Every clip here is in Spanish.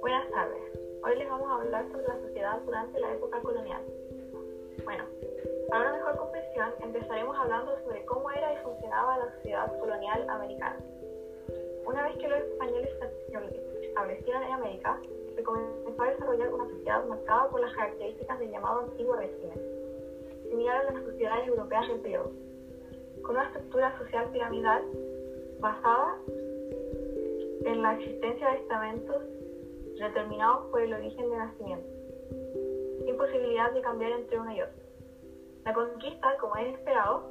Buenas tardes. Hoy les vamos a hablar sobre la sociedad durante la época colonial. Bueno, para una mejor comprensión empezaremos hablando sobre cómo era y funcionaba la sociedad colonial americana. Una vez que los españoles se establecieron en América, se comenzó a desarrollar una sociedad marcada por las características del llamado antiguo régimen, similar a las sociedades europeas del periodo, con una estructura social piramidal basada en la existencia de estamentos determinados por el origen de nacimiento, sin posibilidad de cambiar entre uno y otro. La conquista, como es esperado,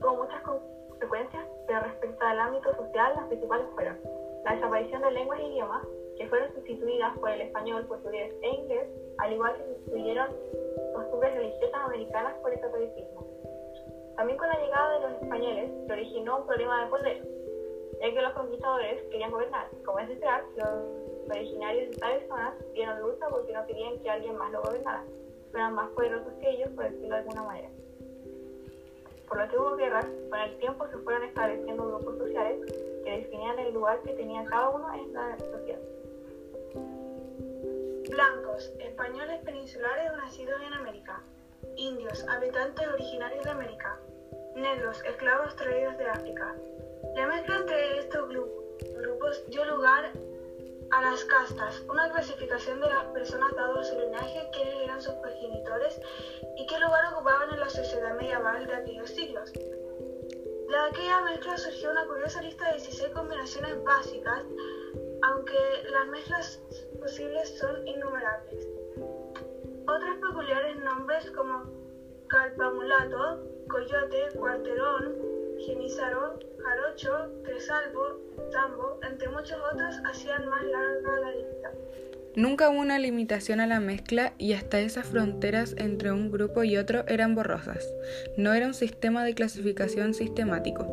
tuvo muchas consecuencias, pero respecto al ámbito social, las principales fueron la desaparición de lenguas e idiomas, que fueron sustituidas por el español, portugués e inglés, al igual que sustituyeron costumbres religiosas americanas por el catolicismo. También con la llegada de los españoles se originó un problema de poder, ya que los conquistadores querían gobernar. Como es de esperar, los originarios de tales zonas dieron lucha porque no querían que alguien más lo gobernara, eran más poderosos que ellos, por decirlo de alguna manera. Por lo que hubo guerras, con el tiempo se fueron estableciendo grupos sociales que definían el lugar que tenía cada uno en la sociedad. Blancos, españoles peninsulares nacidos en América. Indios, habitantes originarios de América. Negros, esclavos traídos de África. La mezcla entre estos grupos dio lugar a las castas, una clasificación de las personas dado su linaje, quiénes eran sus progenitores y qué lugar ocupaban en la sociedad medieval de aquellos siglos. De aquella mezcla surgió una curiosa lista de 16 combinaciones básicas, aunque las mezclas posibles son innumerables. Otros peculiares como calpamulato, coyote, cuarterón, genízaro, jarocho, tresalvo, tambo, entre muchos otros, hacían más larga la lista. Nunca hubo una limitación a la mezcla y hasta esas fronteras entre un grupo y otro eran borrosas. No era un sistema de clasificación sistemático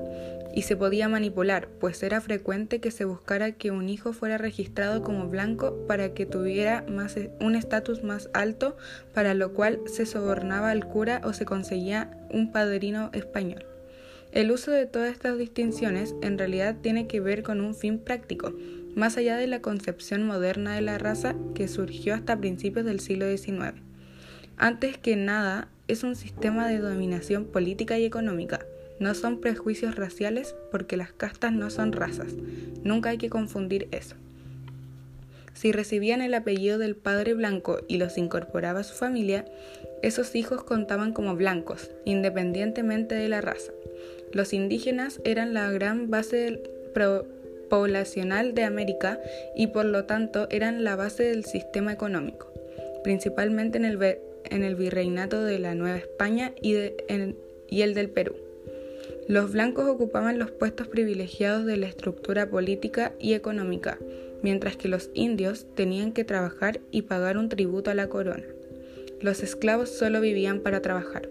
y se podía manipular, pues era frecuente que se buscara que un hijo fuera registrado como blanco para que tuviera más, e, un estatus más alto, para lo cual se sobornaba al cura o se conseguía un padrino español. El uso de todas estas distinciones en realidad tiene que ver con un fin práctico, más allá de la concepción moderna de la raza que surgió hasta principios del siglo XIX. Antes que nada, es un sistema de dominación política y económica. No son prejuicios raciales porque las castas no son razas. Nunca hay que confundir eso. Si recibían el apellido del padre blanco y los incorporaba a su familia, esos hijos contaban como blancos, independientemente de la raza. Los indígenas eran la gran base poblacional de América y por lo tanto eran la base del sistema económico, principalmente en el, virreinato de la Nueva España y el del Perú. Los blancos ocupaban los puestos privilegiados de la estructura política y económica, mientras que los indios tenían que trabajar y pagar un tributo a la corona. Los esclavos solo vivían para trabajar.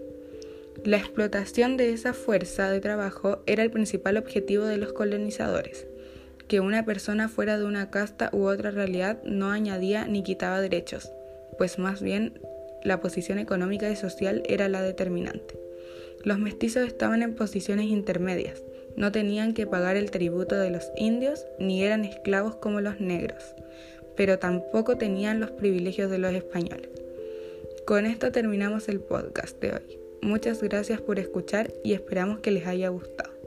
La explotación de esa fuerza de trabajo era el principal objetivo de los colonizadores que una persona fuera de una casta u otra realidad no añadía ni quitaba derechos, pues más bien la posición económica y social era la determinante. Los mestizos estaban en posiciones intermedias, no tenían que pagar el tributo de los indios ni eran esclavos como los negros, pero tampoco tenían los privilegios de los españoles. Con esto terminamos el podcast de hoy. Muchas gracias por escuchar y esperamos que les haya gustado.